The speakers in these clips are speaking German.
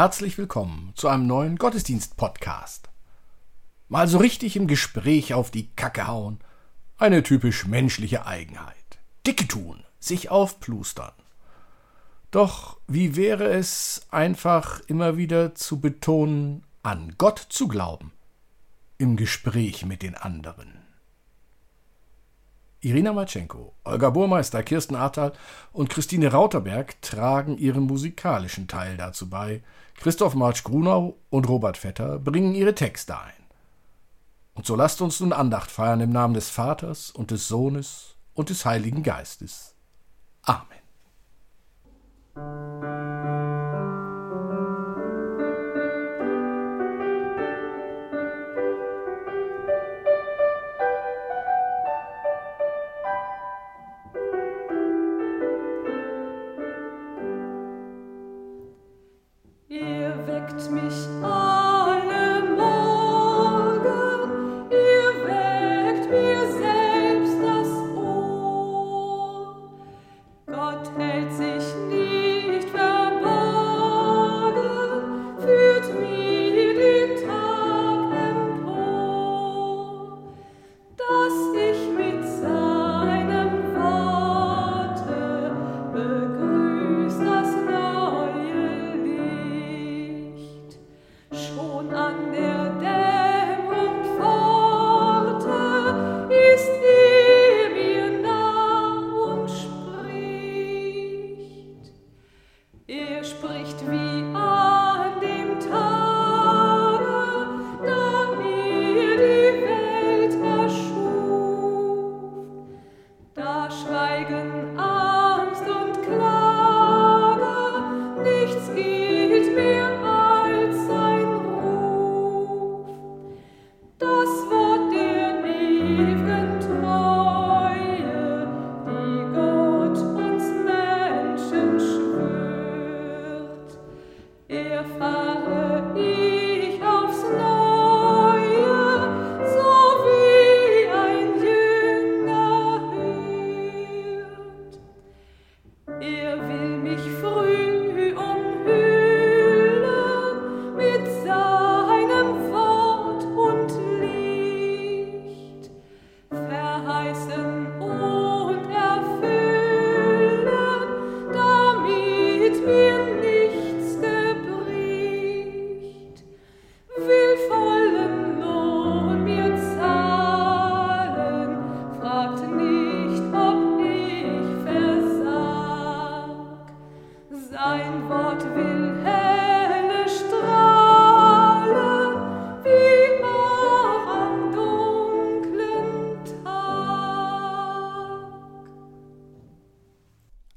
Herzlich willkommen zu einem neuen Gottesdienst-Podcast. Mal so richtig im Gespräch auf die Kacke hauen. Eine typisch menschliche Eigenheit. Dicke tun, sich aufplustern. Doch wie wäre es einfach immer wieder zu betonen, an Gott zu glauben, im Gespräch mit den anderen. Irina Matschenko, Olga Burmeister, Kirsten Ahrtal und Christine Rauterberg tragen ihren musikalischen Teil dazu bei. Christoph Marsch-Grunau und Robert Vetter bringen ihre Texte ein. Und so lasst uns nun Andacht feiern im Namen des Vaters und des Sohnes und des Heiligen Geistes. Amen.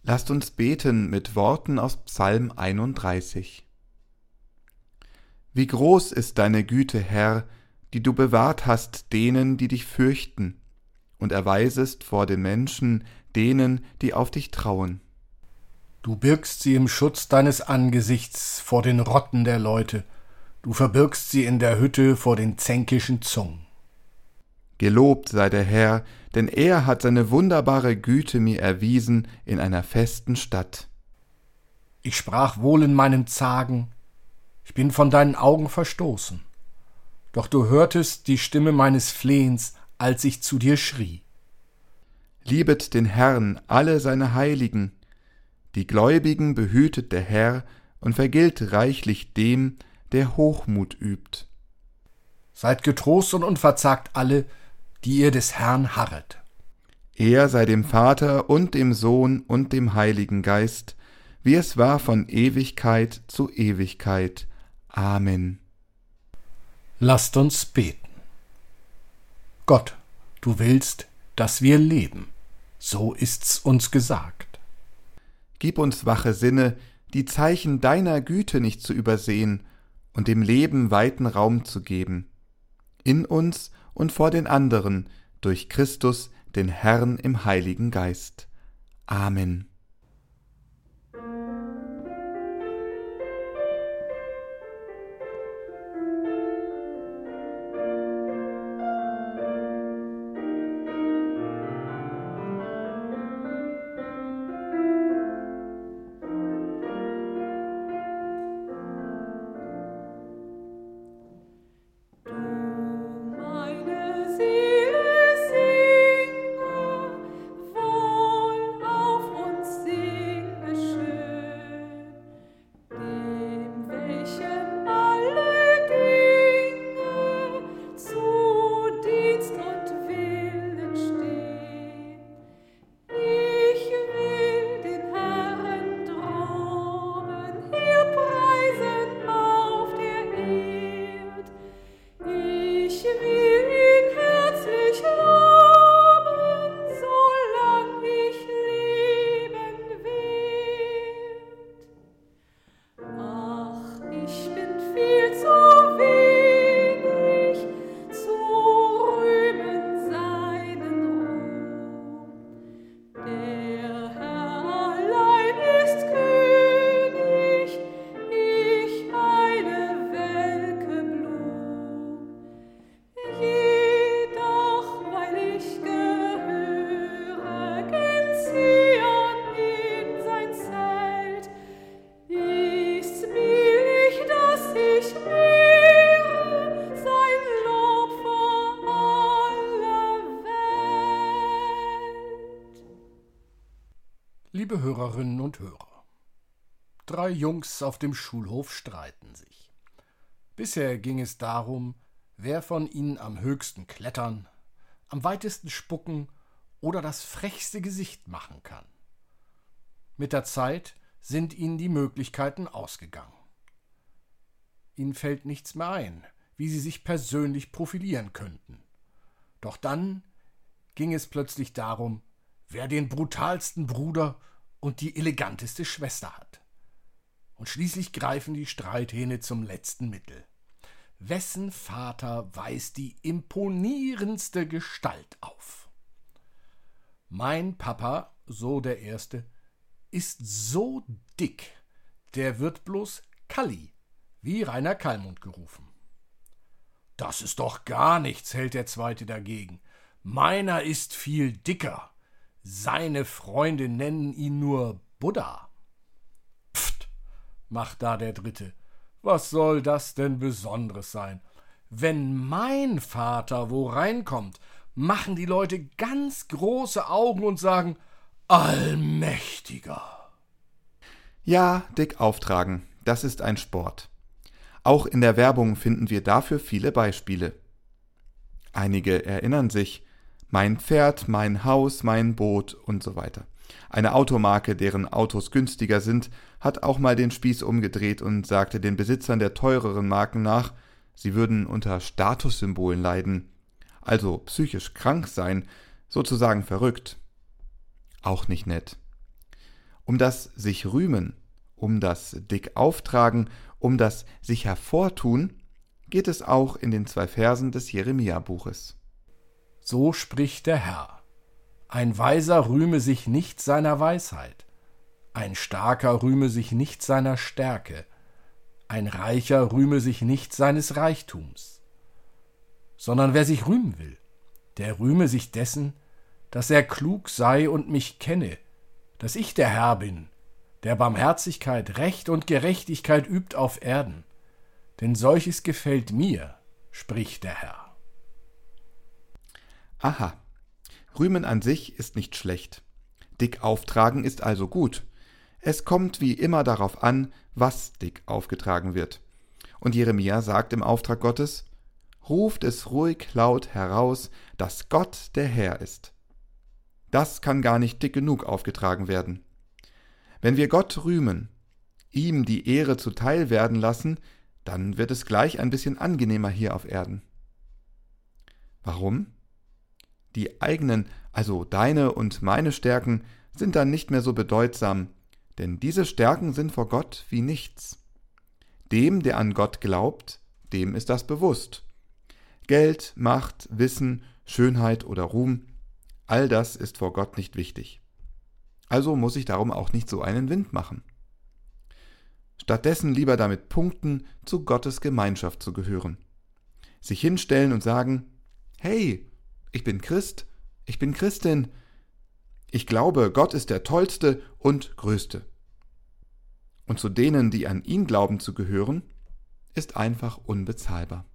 Lasst uns beten mit Worten aus Psalm 31. Wie groß ist deine Güte, Herr, die du bewahrt hast denen, die dich fürchten, und erweisest vor den Menschen denen, die auf dich trauen. Du birgst sie im Schutz deines Angesichts vor den Rotten der Leute, du verbirgst sie in der Hütte vor den zänkischen Zungen. Gelobt sei der Herr, denn er hat seine wunderbare Güte mir erwiesen in einer festen Stadt. Ich sprach wohl in meinem Zagen, ich bin von deinen Augen verstoßen. Doch du hörtest die Stimme meines Flehens, als ich zu dir schrie. Liebet den Herrn alle seine Heiligen, die Gläubigen behütet der Herr und vergilt reichlich dem, der Hochmut übt. Seid getrost und unverzagt alle, die ihr des Herrn harret. Er sei dem Vater und dem Sohn und dem Heiligen Geist, wie es war von Ewigkeit zu Ewigkeit. Amen. Lasst uns beten. Gott, du willst, dass wir leben, so ist's uns gesagt. Gib uns wache Sinne, die Zeichen deiner Güte nicht zu übersehen und dem Leben weiten Raum zu geben. In uns und vor den anderen durch Christus, den Herrn im Heiligen Geist. Amen. Hörerinnen und Hörer. Drei Jungs auf dem Schulhof streiten sich. Bisher ging es darum, wer von ihnen am höchsten klettern, am weitesten spucken oder das frechste Gesicht machen kann. Mit der Zeit sind ihnen die Möglichkeiten ausgegangen. Ihnen fällt nichts mehr ein, wie sie sich persönlich profilieren könnten. Doch dann ging es plötzlich darum, wer den brutalsten Bruder und die eleganteste Schwester hat. Und schließlich greifen die Streithähne zum letzten Mittel. Wessen Vater weist die imponierendste Gestalt auf? Mein Papa, so der Erste, ist so dick, der wird bloß Kalli, wie Rainer Kallmund gerufen. Das ist doch gar nichts, hält der Zweite dagegen. Meiner ist viel dicker. Seine Freunde nennen ihn nur Buddha. Pft, macht da der Dritte. Was soll das denn Besonderes sein? Wenn mein Vater wo reinkommt, machen die Leute ganz große Augen und sagen Allmächtiger. Ja, dick auftragen, das ist ein Sport. Auch in der Werbung finden wir dafür viele Beispiele. Einige erinnern sich, mein Pferd, mein Haus, mein Boot und so weiter. Eine Automarke, deren Autos günstiger sind, hat auch mal den Spieß umgedreht und sagte den Besitzern der teureren Marken nach, sie würden unter Statussymbolen leiden, also psychisch krank sein, sozusagen verrückt. Auch nicht nett. Um das sich rühmen, um das dick auftragen, um das sich hervortun, geht es auch in den zwei Versen des Jeremia-Buches. So spricht der Herr. Ein Weiser rühme sich nicht seiner Weisheit, ein Starker rühme sich nicht seiner Stärke, ein Reicher rühme sich nicht seines Reichtums, sondern wer sich rühmen will, der rühme sich dessen, dass er klug sei und mich kenne, dass ich der Herr bin, der Barmherzigkeit, Recht und Gerechtigkeit übt auf Erden. Denn solches gefällt mir, spricht der Herr. Aha. Rühmen an sich ist nicht schlecht. Dick auftragen ist also gut. Es kommt wie immer darauf an, was dick aufgetragen wird. Und Jeremia sagt im Auftrag Gottes, ruft es ruhig laut heraus, dass Gott der Herr ist. Das kann gar nicht dick genug aufgetragen werden. Wenn wir Gott rühmen, ihm die Ehre zuteil werden lassen, dann wird es gleich ein bisschen angenehmer hier auf Erden. Warum? Die eigenen, also deine und meine Stärken, sind dann nicht mehr so bedeutsam, denn diese Stärken sind vor Gott wie nichts. Dem, der an Gott glaubt, dem ist das bewusst. Geld, Macht, Wissen, Schönheit oder Ruhm, all das ist vor Gott nicht wichtig. Also muss ich darum auch nicht so einen Wind machen. Stattdessen lieber damit punkten, zu Gottes Gemeinschaft zu gehören. Sich hinstellen und sagen, hey, ich bin Christ, ich bin Christin, ich glaube, Gott ist der Tollste und Größte. Und zu denen, die an ihn glauben zu gehören, ist einfach unbezahlbar.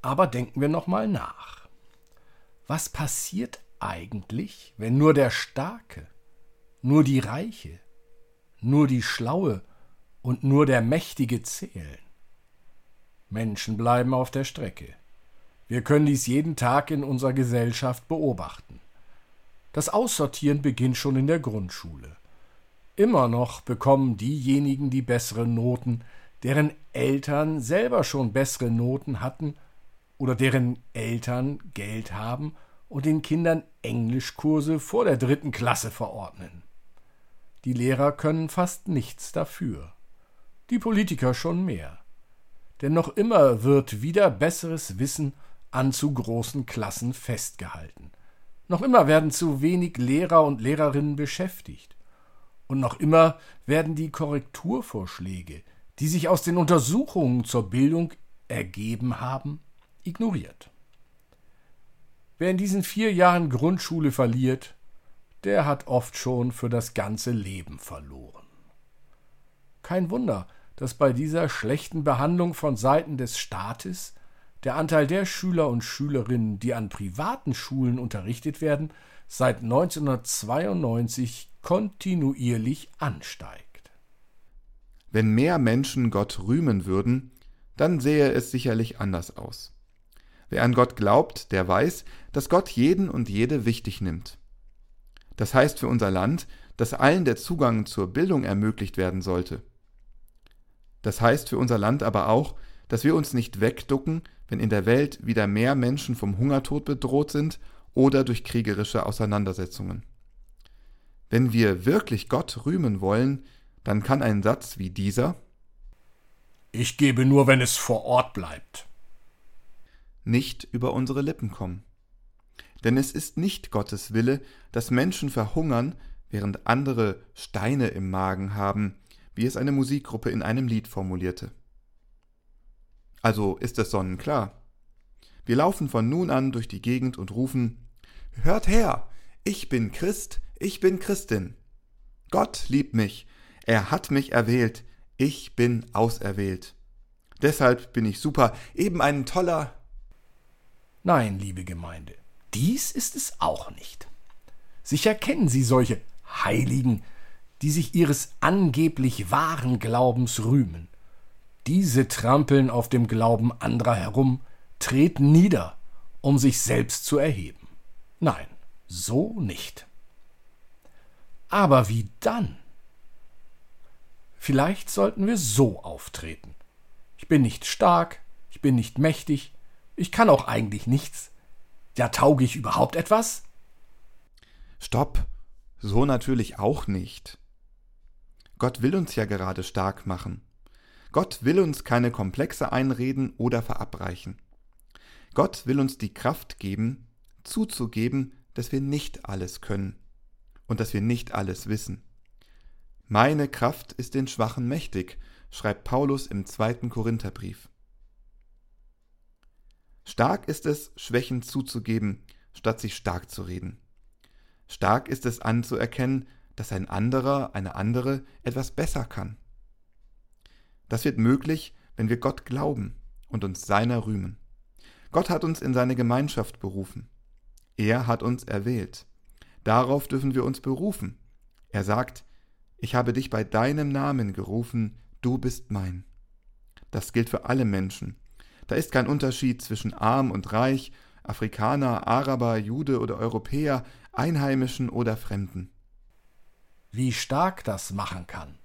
Aber denken wir nochmal nach. Was passiert eigentlich, wenn nur der Starke, nur die Reiche, nur die Schlaue und nur der Mächtige zählen? Menschen bleiben auf der Strecke. Wir können dies jeden Tag in unserer Gesellschaft beobachten. Das Aussortieren beginnt schon in der Grundschule. Immer noch bekommen diejenigen die besseren Noten, deren Eltern selber schon bessere Noten hatten oder deren Eltern Geld haben und den Kindern Englischkurse vor der dritten Klasse verordnen. Die Lehrer können fast nichts dafür. Die Politiker schon mehr. Denn noch immer wird wieder besseres Wissen an zu großen Klassen festgehalten. Noch immer werden zu wenig Lehrer und Lehrerinnen beschäftigt. Und noch immer werden die Korrekturvorschläge, die sich aus den Untersuchungen zur Bildung ergeben haben, ignoriert. Wer in diesen vier Jahren Grundschule verliert, der hat oft schon für das ganze Leben verloren. Kein Wunder, dass bei dieser schlechten Behandlung von Seiten des Staates der Anteil der Schüler und Schülerinnen, die an privaten Schulen unterrichtet werden, seit 1992 kontinuierlich ansteigt. Wenn mehr Menschen Gott rühmen würden, dann sähe es sicherlich anders aus. Wer an Gott glaubt, der weiß, dass Gott jeden und jede wichtig nimmt. Das heißt für unser Land, dass allen der Zugang zur Bildung ermöglicht werden sollte. Das heißt für unser Land aber auch, dass wir uns nicht wegducken, wenn in der Welt wieder mehr Menschen vom Hungertod bedroht sind oder durch kriegerische Auseinandersetzungen. Wenn wir wirklich Gott rühmen wollen, dann kann ein Satz wie dieser Ich gebe nur, wenn es vor Ort bleibt nicht über unsere Lippen kommen. Denn es ist nicht Gottes Wille, dass Menschen verhungern, während andere Steine im Magen haben, wie es eine Musikgruppe in einem Lied formulierte. Also ist es sonnenklar. Wir laufen von nun an durch die Gegend und rufen Hört her, ich bin Christ, ich bin Christin. Gott liebt mich, er hat mich erwählt, ich bin auserwählt. Deshalb bin ich super, eben ein toller, Nein, liebe Gemeinde, dies ist es auch nicht. Sicher kennen Sie solche Heiligen, die sich ihres angeblich wahren Glaubens rühmen. Diese trampeln auf dem Glauben anderer herum, treten nieder, um sich selbst zu erheben. Nein, so nicht. Aber wie dann? Vielleicht sollten wir so auftreten. Ich bin nicht stark, ich bin nicht mächtig, ich kann auch eigentlich nichts. Ja, tauge ich überhaupt etwas? Stopp, so natürlich auch nicht. Gott will uns ja gerade stark machen. Gott will uns keine Komplexe einreden oder verabreichen. Gott will uns die Kraft geben, zuzugeben, dass wir nicht alles können und dass wir nicht alles wissen. Meine Kraft ist den Schwachen mächtig, schreibt Paulus im zweiten Korintherbrief. Stark ist es, Schwächen zuzugeben, statt sich stark zu reden. Stark ist es anzuerkennen, dass ein anderer, eine andere etwas besser kann. Das wird möglich, wenn wir Gott glauben und uns seiner rühmen. Gott hat uns in seine Gemeinschaft berufen. Er hat uns erwählt. Darauf dürfen wir uns berufen. Er sagt, ich habe dich bei deinem Namen gerufen, du bist mein. Das gilt für alle Menschen, da ist kein Unterschied zwischen arm und reich, Afrikaner, Araber, Jude oder Europäer, Einheimischen oder Fremden. Wie stark das machen kann,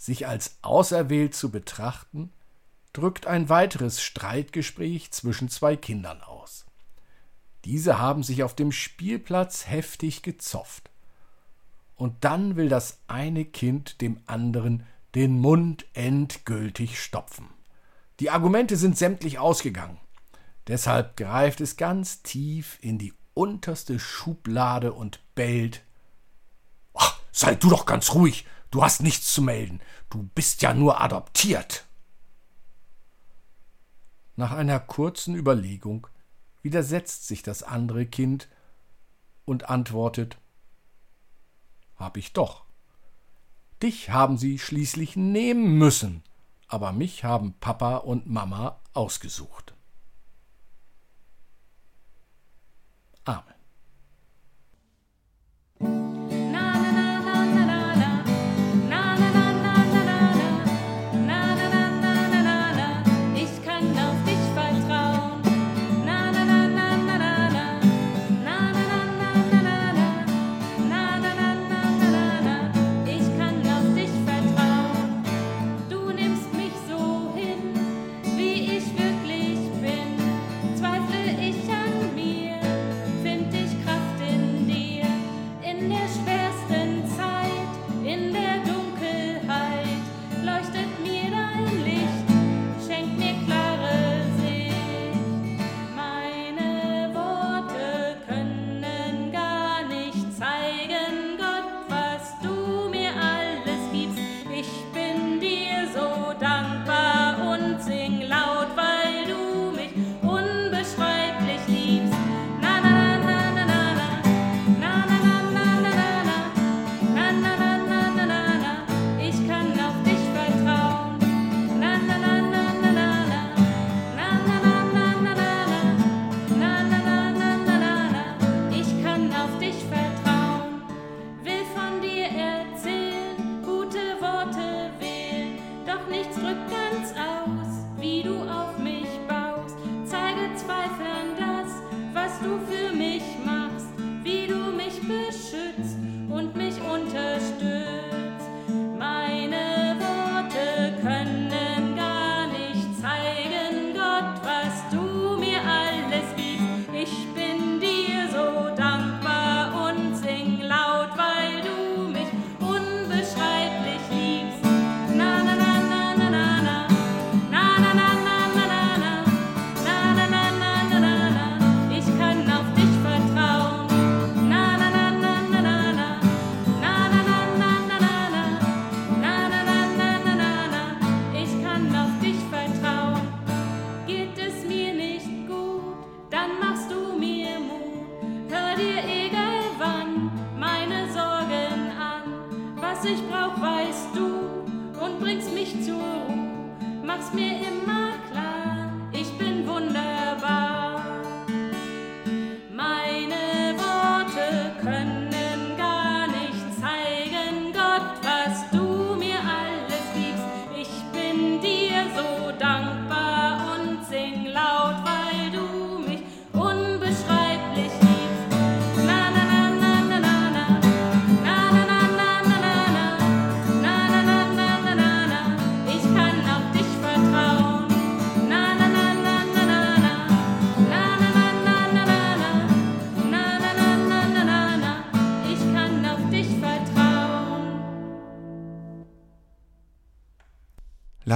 sich als auserwählt zu betrachten, drückt ein weiteres Streitgespräch zwischen zwei Kindern aus. Diese haben sich auf dem Spielplatz heftig gezofft. Und dann will das eine Kind dem anderen den Mund endgültig stopfen. Die Argumente sind sämtlich ausgegangen. Deshalb greift es ganz tief in die unterste Schublade und bellt. Ach, sei du doch ganz ruhig, du hast nichts zu melden, du bist ja nur adoptiert. Nach einer kurzen Überlegung widersetzt sich das andere Kind und antwortet Hab ich doch. Dich haben sie schließlich nehmen müssen aber mich haben Papa und Mama ausgesucht. Amen.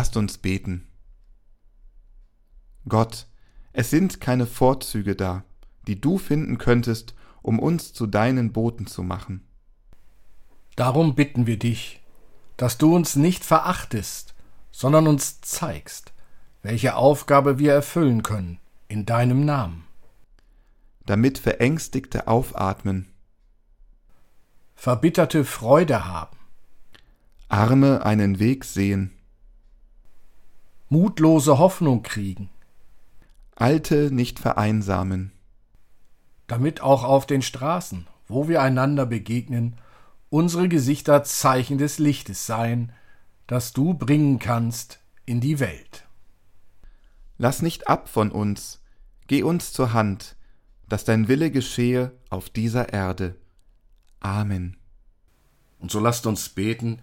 Lasst uns beten. Gott, es sind keine Vorzüge da, die du finden könntest, um uns zu deinen Boten zu machen. Darum bitten wir dich, dass du uns nicht verachtest, sondern uns zeigst, welche Aufgabe wir erfüllen können in deinem Namen. Damit Verängstigte aufatmen, Verbitterte Freude haben, Arme einen Weg sehen, mutlose Hoffnung kriegen, Alte nicht vereinsamen, damit auch auf den Straßen, wo wir einander begegnen, unsere Gesichter Zeichen des Lichtes seien, das du bringen kannst in die Welt. Lass nicht ab von uns, geh uns zur Hand, dass dein Wille geschehe auf dieser Erde. Amen. Und so lasst uns beten,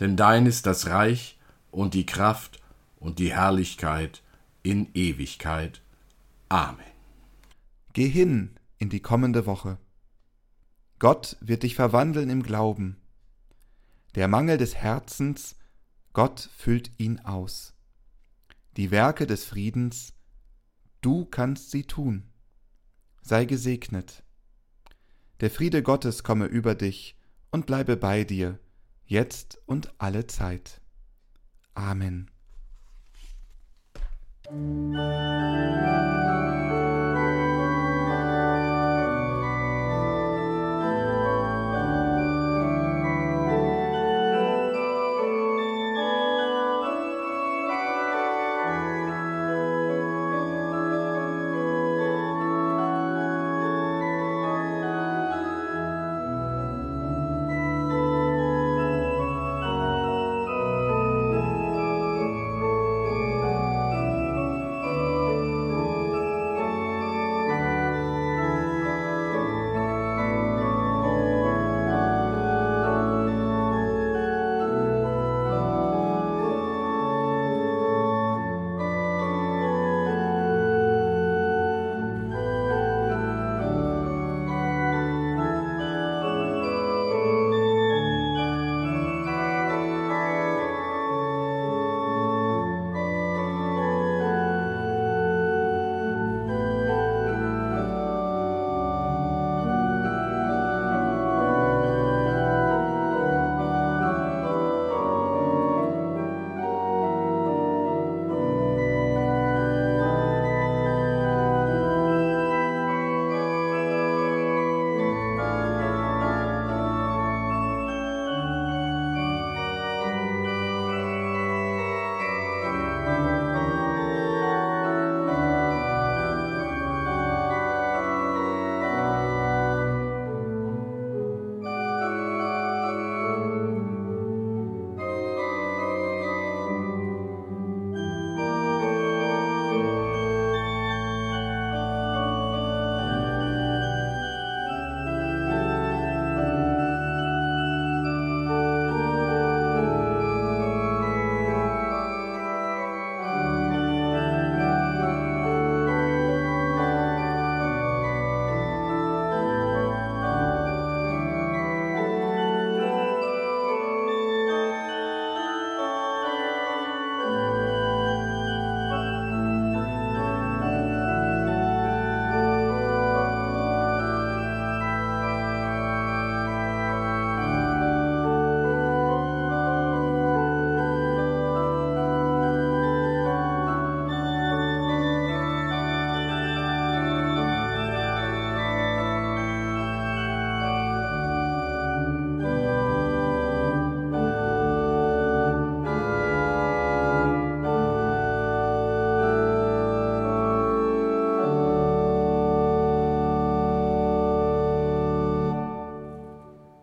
Denn dein ist das Reich und die Kraft und die Herrlichkeit in Ewigkeit. Amen. Geh hin in die kommende Woche. Gott wird dich verwandeln im Glauben. Der Mangel des Herzens, Gott füllt ihn aus. Die Werke des Friedens, du kannst sie tun. Sei gesegnet. Der Friede Gottes komme über dich und bleibe bei dir, jetzt und alle Zeit. Amen.